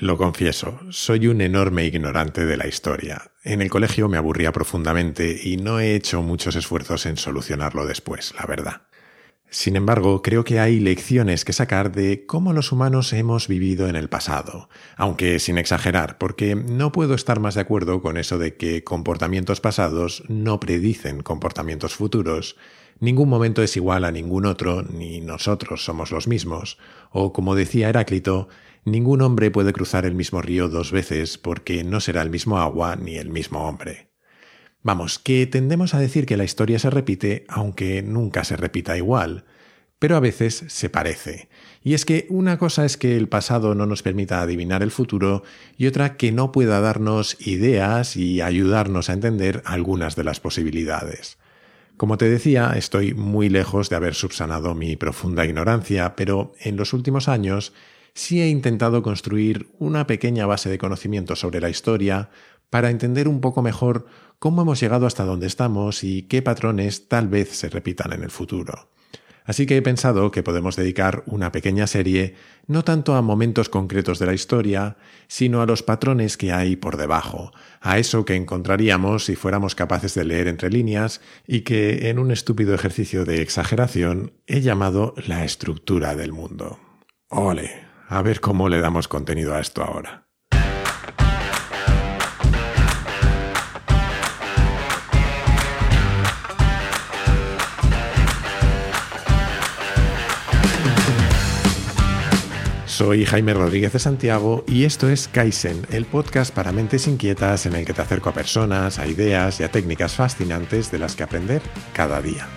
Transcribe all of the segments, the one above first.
Lo confieso, soy un enorme ignorante de la historia. En el colegio me aburría profundamente y no he hecho muchos esfuerzos en solucionarlo después, la verdad. Sin embargo, creo que hay lecciones que sacar de cómo los humanos hemos vivido en el pasado, aunque sin exagerar, porque no puedo estar más de acuerdo con eso de que comportamientos pasados no predicen comportamientos futuros, ningún momento es igual a ningún otro, ni nosotros somos los mismos, o como decía Heráclito, Ningún hombre puede cruzar el mismo río dos veces porque no será el mismo agua ni el mismo hombre. Vamos, que tendemos a decir que la historia se repite aunque nunca se repita igual, pero a veces se parece. Y es que una cosa es que el pasado no nos permita adivinar el futuro y otra que no pueda darnos ideas y ayudarnos a entender algunas de las posibilidades. Como te decía, estoy muy lejos de haber subsanado mi profunda ignorancia, pero en los últimos años sí he intentado construir una pequeña base de conocimiento sobre la historia para entender un poco mejor cómo hemos llegado hasta donde estamos y qué patrones tal vez se repitan en el futuro. Así que he pensado que podemos dedicar una pequeña serie no tanto a momentos concretos de la historia, sino a los patrones que hay por debajo, a eso que encontraríamos si fuéramos capaces de leer entre líneas y que, en un estúpido ejercicio de exageración, he llamado la estructura del mundo. Ole, a ver cómo le damos contenido a esto ahora. Soy Jaime Rodríguez de Santiago y esto es Kaizen, el podcast para mentes inquietas en el que te acerco a personas, a ideas y a técnicas fascinantes de las que aprender cada día.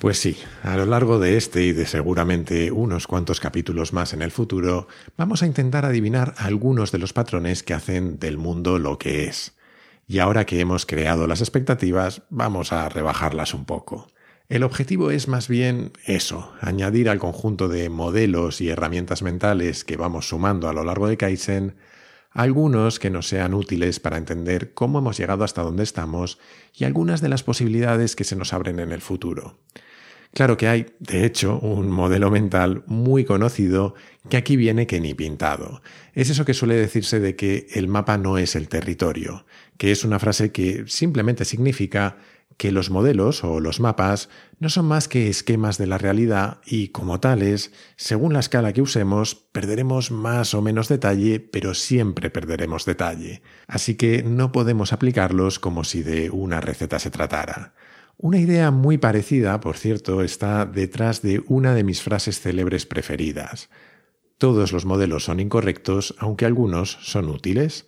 Pues sí, a lo largo de este y de seguramente unos cuantos capítulos más en el futuro, vamos a intentar adivinar algunos de los patrones que hacen del mundo lo que es. Y ahora que hemos creado las expectativas, vamos a rebajarlas un poco. El objetivo es más bien eso, añadir al conjunto de modelos y herramientas mentales que vamos sumando a lo largo de Kaizen algunos que nos sean útiles para entender cómo hemos llegado hasta donde estamos y algunas de las posibilidades que se nos abren en el futuro. Claro que hay, de hecho, un modelo mental muy conocido que aquí viene que ni pintado. Es eso que suele decirse de que el mapa no es el territorio, que es una frase que simplemente significa que los modelos o los mapas no son más que esquemas de la realidad y como tales, según la escala que usemos, perderemos más o menos detalle, pero siempre perderemos detalle. Así que no podemos aplicarlos como si de una receta se tratara. Una idea muy parecida, por cierto, está detrás de una de mis frases célebres preferidas. Todos los modelos son incorrectos, aunque algunos son útiles.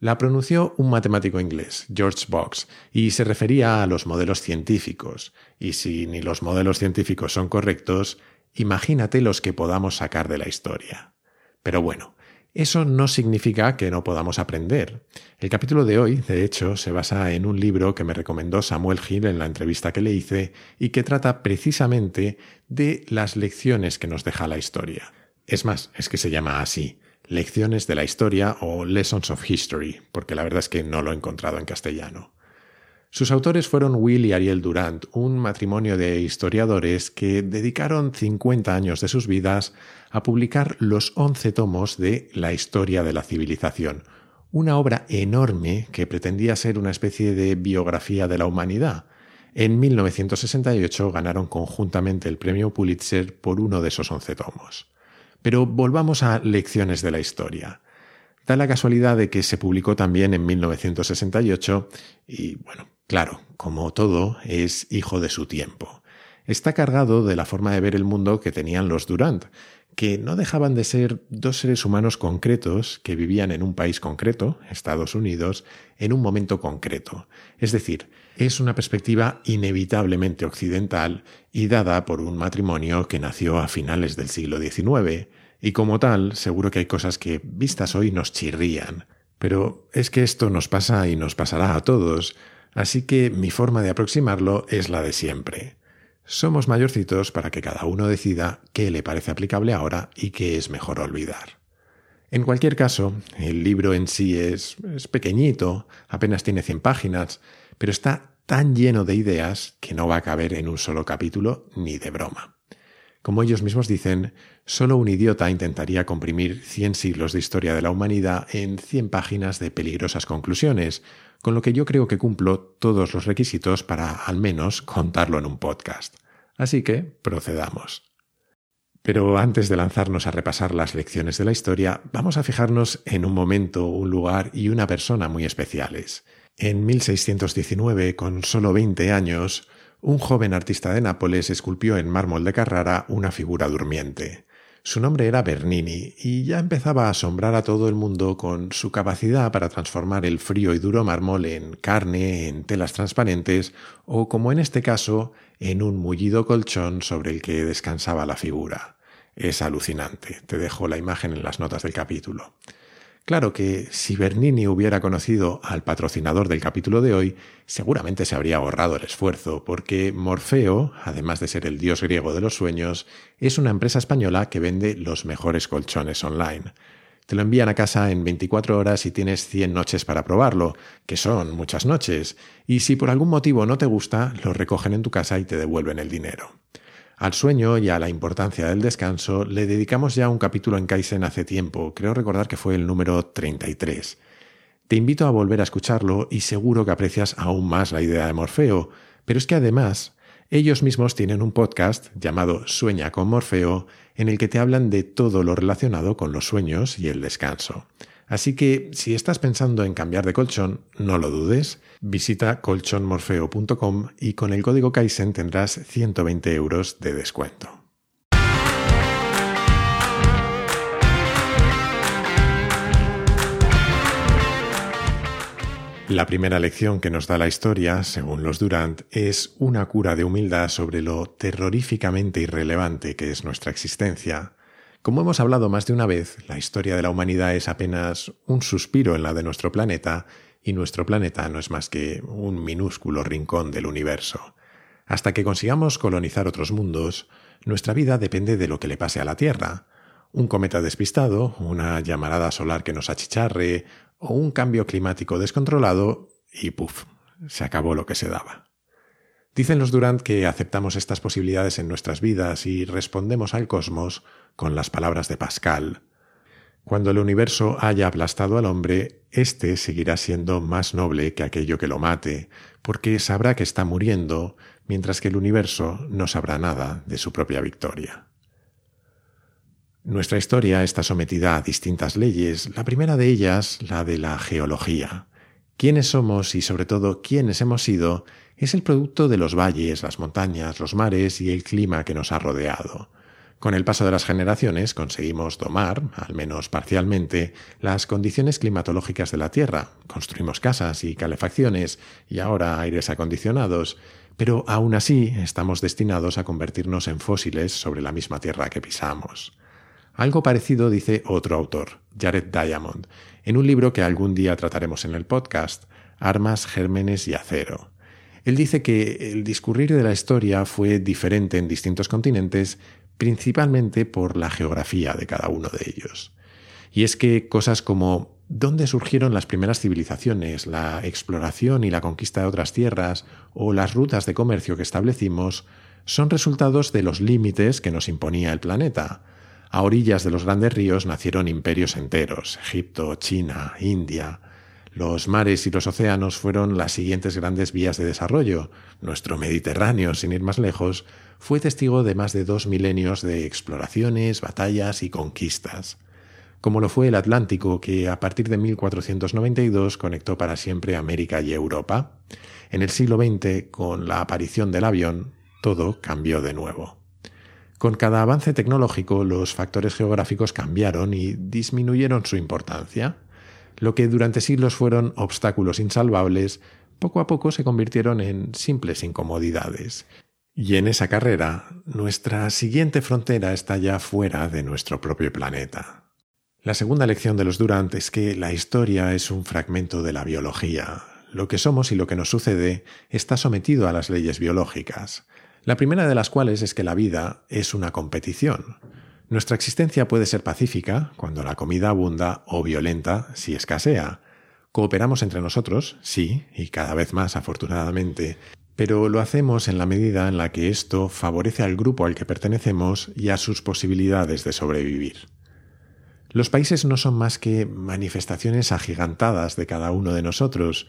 La pronunció un matemático inglés, George Box, y se refería a los modelos científicos. Y si ni los modelos científicos son correctos, imagínate los que podamos sacar de la historia. Pero bueno, eso no significa que no podamos aprender. El capítulo de hoy, de hecho, se basa en un libro que me recomendó Samuel Hill en la entrevista que le hice y que trata precisamente de las lecciones que nos deja la historia. Es más, es que se llama así, Lecciones de la Historia o Lessons of History, porque la verdad es que no lo he encontrado en castellano. Sus autores fueron Will y Ariel Durant, un matrimonio de historiadores que dedicaron 50 años de sus vidas a publicar los 11 tomos de La historia de la civilización, una obra enorme que pretendía ser una especie de biografía de la humanidad. En 1968 ganaron conjuntamente el premio Pulitzer por uno de esos 11 tomos. Pero volvamos a Lecciones de la Historia. Da la casualidad de que se publicó también en 1968 y, bueno, Claro, como todo, es hijo de su tiempo. Está cargado de la forma de ver el mundo que tenían los Durant, que no dejaban de ser dos seres humanos concretos que vivían en un país concreto, Estados Unidos, en un momento concreto. Es decir, es una perspectiva inevitablemente occidental y dada por un matrimonio que nació a finales del siglo XIX, y como tal, seguro que hay cosas que, vistas hoy, nos chirrían. Pero es que esto nos pasa y nos pasará a todos, Así que mi forma de aproximarlo es la de siempre. Somos mayorcitos para que cada uno decida qué le parece aplicable ahora y qué es mejor olvidar. En cualquier caso, el libro en sí es, pequeñito, apenas tiene 100 páginas, pero está tan lleno de ideas que no va a caber en un solo capítulo ni de broma. Como ellos mismos dicen, solo un idiota intentaría comprimir 100 siglos de historia de la humanidad en 100 páginas de peligrosas conclusiones, con lo que yo creo que cumplo todos los requisitos para al menos contarlo en un podcast. Así que procedamos. Pero antes de lanzarnos a repasar las lecciones de la historia, vamos a fijarnos en un momento, un lugar y una persona muy especiales. En 1619, con solo 20 años, un joven artista de Nápoles esculpió en mármol de Carrara una figura durmiente. Su nombre era Bernini y ya empezaba a asombrar a todo el mundo con su capacidad para transformar el frío y duro mármol en carne, en telas transparentes o, como en este caso, en un mullido colchón sobre el que descansaba la figura. Es alucinante. Te dejo la imagen en las notas del capítulo. Claro que si Bernini hubiera conocido al patrocinador del capítulo de hoy, seguramente se habría ahorrado el esfuerzo, porque Morfeo, además de ser el dios griego de los sueños, es una empresa española que vende los mejores colchones online. Te lo envían a casa en 24 horas y tienes 100 noches para probarlo, que son muchas noches, y si por algún motivo no te gusta, lo recogen en tu casa y te devuelven el dinero. Al sueño y a la importancia del descanso le dedicamos ya un capítulo en Kaizen hace tiempo, creo recordar que fue el número 33. Te invito a volver a escucharlo y seguro que aprecias aún más la idea de Morfeo, pero es que además ellos mismos tienen un podcast llamado Sueña con Morfeo en el que te hablan de todo lo relacionado con los sueños y el descanso. Así que si estás pensando en cambiar de colchón, no lo dudes, visita colchonmorfeo.com y con el código Kaizen tendrás 120 euros de descuento. La primera lección que nos da la historia, según los Durant, es una cura de humildad sobre lo terroríficamente irrelevante que es nuestra existencia como hemos hablado más de una vez, la historia de la humanidad es apenas un suspiro en la de nuestro planeta, y nuestro planeta no es más que un minúsculo rincón del universo. Hasta que consigamos colonizar otros mundos, nuestra vida depende de lo que le pase a la Tierra. Un cometa despistado, una llamarada solar que nos achicharre, o un cambio climático descontrolado, y puf, se acabó lo que se daba. Dicen los Durant que aceptamos estas posibilidades en nuestras vidas y respondemos al cosmos con las palabras de Pascal. Cuando el universo haya aplastado al hombre, éste seguirá siendo más noble que aquello que lo mate, porque sabrá que está muriendo, mientras que el universo no sabrá nada de su propia victoria. Nuestra historia está sometida a distintas leyes, la primera de ellas la de la geología. Quiénes somos y sobre todo quiénes hemos sido es el producto de los valles, las montañas, los mares y el clima que nos ha rodeado. Con el paso de las generaciones conseguimos domar, al menos parcialmente, las condiciones climatológicas de la Tierra. Construimos casas y calefacciones y ahora aires acondicionados, pero aún así estamos destinados a convertirnos en fósiles sobre la misma Tierra que pisamos. Algo parecido dice otro autor, Jared Diamond, en un libro que algún día trataremos en el podcast, Armas, Gérmenes y Acero. Él dice que el discurrir de la historia fue diferente en distintos continentes, principalmente por la geografía de cada uno de ellos. Y es que cosas como dónde surgieron las primeras civilizaciones, la exploración y la conquista de otras tierras o las rutas de comercio que establecimos son resultados de los límites que nos imponía el planeta. A orillas de los grandes ríos nacieron imperios enteros, Egipto, China, India, los mares y los océanos fueron las siguientes grandes vías de desarrollo. Nuestro Mediterráneo, sin ir más lejos, fue testigo de más de dos milenios de exploraciones, batallas y conquistas. Como lo fue el Atlántico, que a partir de 1492 conectó para siempre América y Europa. En el siglo XX, con la aparición del avión, todo cambió de nuevo. Con cada avance tecnológico, los factores geográficos cambiaron y disminuyeron su importancia. Lo que durante siglos fueron obstáculos insalvables, poco a poco se convirtieron en simples incomodidades. Y en esa carrera, nuestra siguiente frontera está ya fuera de nuestro propio planeta. La segunda lección de los Durant es que la historia es un fragmento de la biología. Lo que somos y lo que nos sucede está sometido a las leyes biológicas. La primera de las cuales es que la vida es una competición. Nuestra existencia puede ser pacífica cuando la comida abunda o violenta si escasea. Cooperamos entre nosotros, sí, y cada vez más afortunadamente, pero lo hacemos en la medida en la que esto favorece al grupo al que pertenecemos y a sus posibilidades de sobrevivir. Los países no son más que manifestaciones agigantadas de cada uno de nosotros.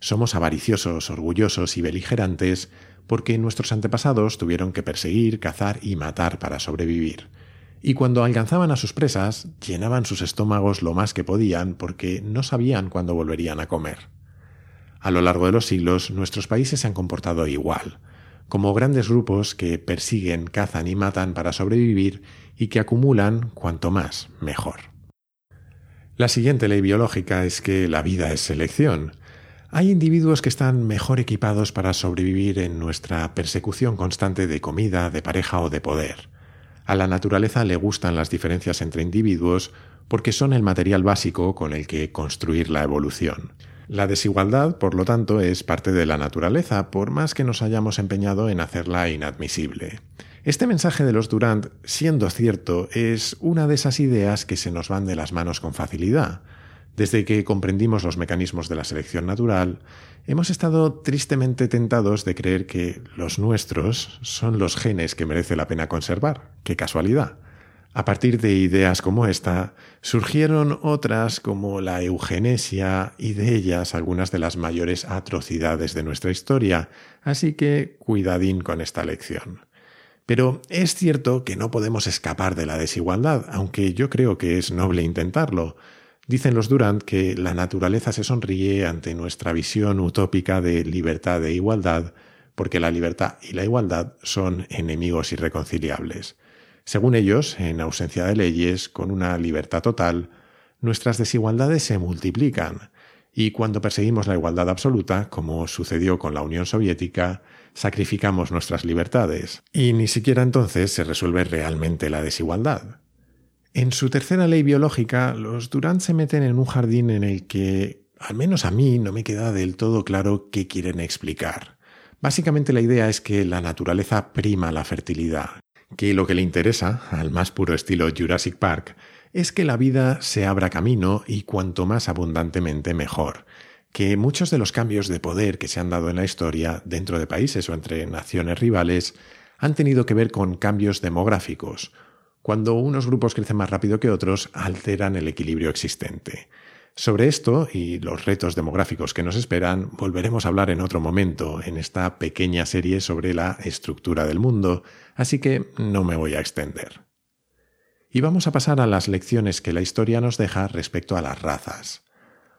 Somos avariciosos, orgullosos y beligerantes porque nuestros antepasados tuvieron que perseguir, cazar y matar para sobrevivir. Y cuando alcanzaban a sus presas, llenaban sus estómagos lo más que podían porque no sabían cuándo volverían a comer. A lo largo de los siglos, nuestros países se han comportado igual, como grandes grupos que persiguen, cazan y matan para sobrevivir y que acumulan cuanto más, mejor. La siguiente ley biológica es que la vida es selección. Hay individuos que están mejor equipados para sobrevivir en nuestra persecución constante de comida, de pareja o de poder. A la naturaleza le gustan las diferencias entre individuos porque son el material básico con el que construir la evolución. La desigualdad, por lo tanto, es parte de la naturaleza, por más que nos hayamos empeñado en hacerla inadmisible. Este mensaje de los Durant, siendo cierto, es una de esas ideas que se nos van de las manos con facilidad. Desde que comprendimos los mecanismos de la selección natural, hemos estado tristemente tentados de creer que los nuestros son los genes que merece la pena conservar. ¡Qué casualidad! A partir de ideas como esta, surgieron otras como la eugenesia y de ellas algunas de las mayores atrocidades de nuestra historia, así que cuidadín con esta lección. Pero es cierto que no podemos escapar de la desigualdad, aunque yo creo que es noble intentarlo. Dicen los Durant que la naturaleza se sonríe ante nuestra visión utópica de libertad e igualdad, porque la libertad y la igualdad son enemigos irreconciliables. Según ellos, en ausencia de leyes, con una libertad total, nuestras desigualdades se multiplican, y cuando perseguimos la igualdad absoluta, como sucedió con la Unión Soviética, sacrificamos nuestras libertades, y ni siquiera entonces se resuelve realmente la desigualdad. En su tercera ley biológica, los Durant se meten en un jardín en el que, al menos a mí, no me queda del todo claro qué quieren explicar. Básicamente la idea es que la naturaleza prima la fertilidad, que lo que le interesa, al más puro estilo Jurassic Park, es que la vida se abra camino y cuanto más abundantemente mejor, que muchos de los cambios de poder que se han dado en la historia dentro de países o entre naciones rivales han tenido que ver con cambios demográficos. Cuando unos grupos crecen más rápido que otros, alteran el equilibrio existente. Sobre esto y los retos demográficos que nos esperan volveremos a hablar en otro momento en esta pequeña serie sobre la estructura del mundo, así que no me voy a extender. Y vamos a pasar a las lecciones que la historia nos deja respecto a las razas.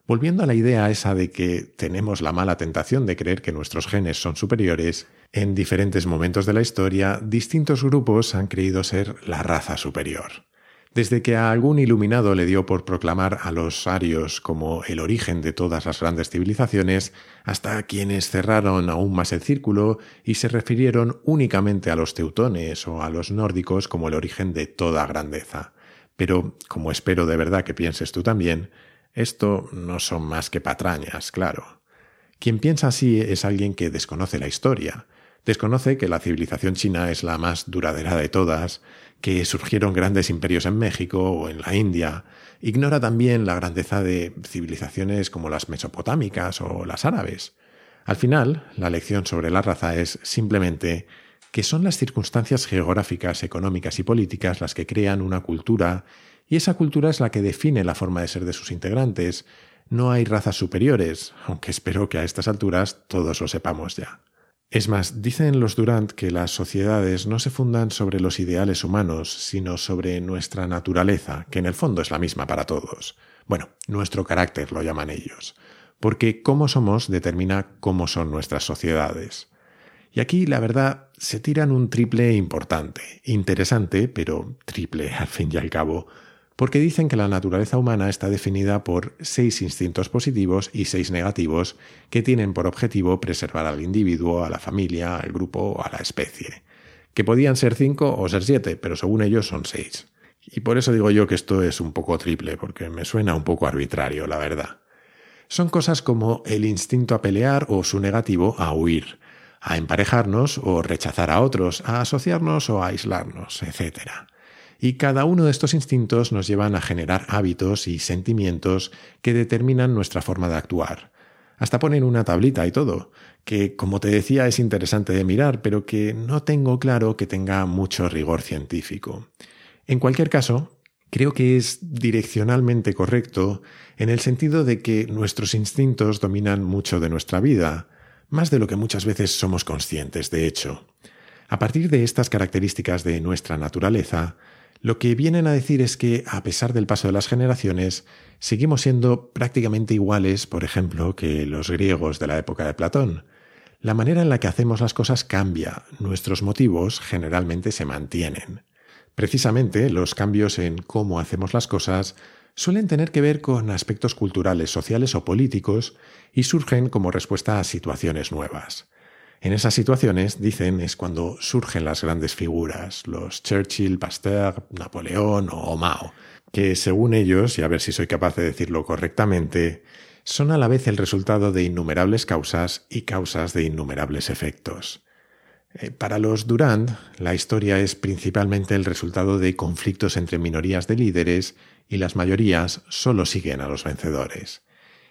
Volviendo a la idea esa de que tenemos la mala tentación de creer que nuestros genes son superiores, en diferentes momentos de la historia distintos grupos han creído ser la raza superior. Desde que a algún iluminado le dio por proclamar a los arios como el origen de todas las grandes civilizaciones, hasta quienes cerraron aún más el círculo y se refirieron únicamente a los teutones o a los nórdicos como el origen de toda grandeza. Pero, como espero de verdad que pienses tú también, esto no son más que patrañas, claro. Quien piensa así es alguien que desconoce la historia, desconoce que la civilización china es la más duradera de todas, que surgieron grandes imperios en México o en la India. Ignora también la grandeza de civilizaciones como las mesopotámicas o las árabes. Al final, la lección sobre la raza es simplemente que son las circunstancias geográficas, económicas y políticas las que crean una cultura, y esa cultura es la que define la forma de ser de sus integrantes. No hay razas superiores, aunque espero que a estas alturas todos lo sepamos ya. Es más, dicen los Durant que las sociedades no se fundan sobre los ideales humanos, sino sobre nuestra naturaleza, que en el fondo es la misma para todos. Bueno, nuestro carácter lo llaman ellos, porque cómo somos determina cómo son nuestras sociedades. Y aquí, la verdad, se tiran un triple importante, interesante, pero triple al fin y al cabo, porque dicen que la naturaleza humana está definida por seis instintos positivos y seis negativos que tienen por objetivo preservar al individuo, a la familia, al grupo o a la especie. Que podían ser cinco o ser siete, pero según ellos son seis. Y por eso digo yo que esto es un poco triple, porque me suena un poco arbitrario, la verdad. Son cosas como el instinto a pelear o su negativo a huir, a emparejarnos o rechazar a otros, a asociarnos o a aislarnos, etc. y cada uno de estos instintos nos llevan a generar hábitos y sentimientos que determinan nuestra forma de actuar. Hasta ponen una tablita y todo, que como te decía es interesante de mirar, pero que no tengo claro que tenga mucho rigor científico. En cualquier caso, creo que es direccionalmente correcto en el sentido de que nuestros instintos dominan mucho de nuestra vida, más de lo que muchas veces somos conscientes, de hecho. A partir de estas características de nuestra naturaleza, lo que vienen a decir es que, a pesar del paso de las generaciones, seguimos siendo prácticamente iguales, por ejemplo, que los griegos de la época de Platón. La manera en la que hacemos las cosas cambia, nuestros motivos generalmente se mantienen. Precisamente los cambios en cómo hacemos las cosas suelen tener que ver con aspectos culturales, sociales o políticos y surgen como respuesta a situaciones nuevas. En esas situaciones, dicen, es cuando surgen las grandes figuras, los Churchill, Pasteur, Napoleón o Mao, que según ellos, y a ver si soy capaz de decirlo correctamente, son a la vez el resultado de innumerables causas y causas de innumerables efectos. Eh, para los Durand, la historia es principalmente el resultado de conflictos entre minorías de líderes y las mayorías solo siguen a los vencedores.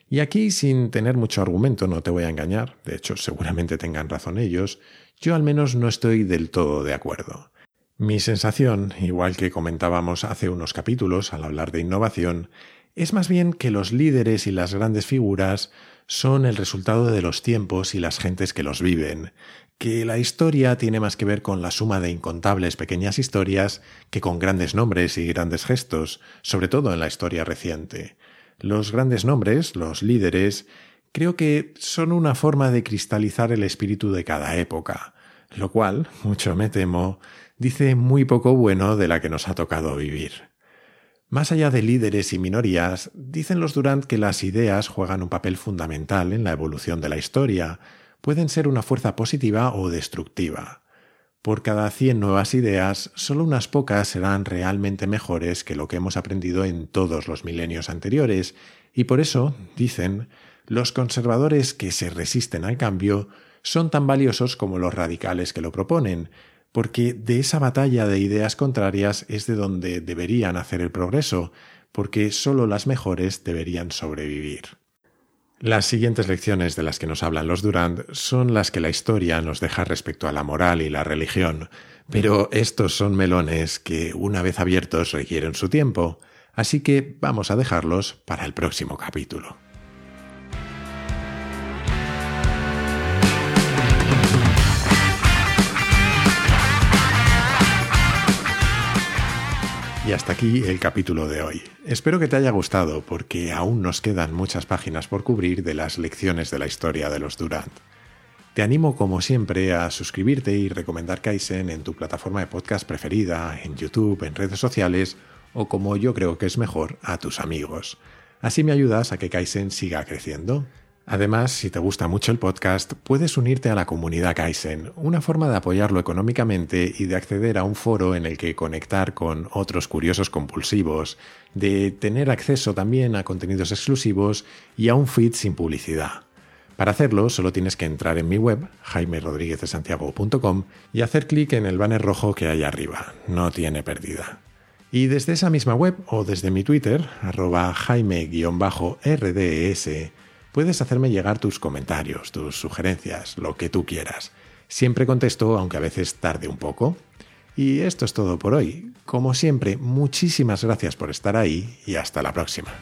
Y aquí, sin tener mucho argumento, no te voy a engañar, de hecho seguramente tengan razón ellos, yo al menos no estoy del todo de acuerdo. Mi sensación, igual que comentábamos hace unos capítulos al hablar de innovación, es más bien que los líderes y las grandes figuras son el resultado de los tiempos y las gentes que los viven, que la historia tiene más que ver con la suma de incontables pequeñas historias que con grandes nombres y grandes gestos, sobre todo en la historia reciente. Los grandes nombres, los líderes, creo que son una forma de cristalizar el espíritu de cada época, lo cual, mucho me temo, dice muy poco bueno de la que nos ha tocado vivir. Más allá de líderes y minorías, dicen los Durant que las ideas juegan un papel fundamental en la evolución de la historia, pueden ser una fuerza positiva o destructiva. Por cada 100 nuevas ideas, solo unas pocas serán realmente mejores que lo que hemos aprendido en todos los milenios anteriores, y por eso, dicen, los conservadores que se resisten al cambio son tan valiosos como los radicales que lo proponen, porque de esa batalla de ideas contrarias es de donde deberían hacer el progreso, porque solo las mejores deberían sobrevivir. Las siguientes lecciones de las que nos hablan los Durand son las que la historia nos deja respecto a la moral y la religión, pero estos son melones que, una vez abiertos, requieren su tiempo, así que vamos a dejarlos para el próximo capítulo. Y hasta aquí el capítulo de hoy. Espero que te haya gustado porque aún nos quedan muchas páginas por cubrir de las lecciones de la historia de los Durant. Te animo como siempre a suscribirte y recomendar Kaizen en tu plataforma de podcast preferida, en YouTube, en redes sociales o como yo creo que es mejor, a tus amigos. Así me ayudas a que Kaizen siga creciendo. Además, si te gusta mucho el podcast, puedes unirte a la comunidad Kaizen, una forma de apoyarlo económicamente y de acceder a un foro en el que conectar con otros curiosos compulsivos, de tener acceso también a contenidos exclusivos y a un feed sin publicidad. Para hacerlo, solo tienes que entrar en mi web, jaimerodríguezdesantiago.com, y hacer clic en el banner rojo que hay arriba. No tiene pérdida. Y desde esa misma web o desde mi Twitter, arroba jaime-rds, puedes hacerme llegar tus comentarios, tus sugerencias, lo que tú quieras. Siempre contesto, aunque a veces tarde un poco. Y esto es todo por hoy. Como siempre, muchísimas gracias por estar ahí y hasta la próxima.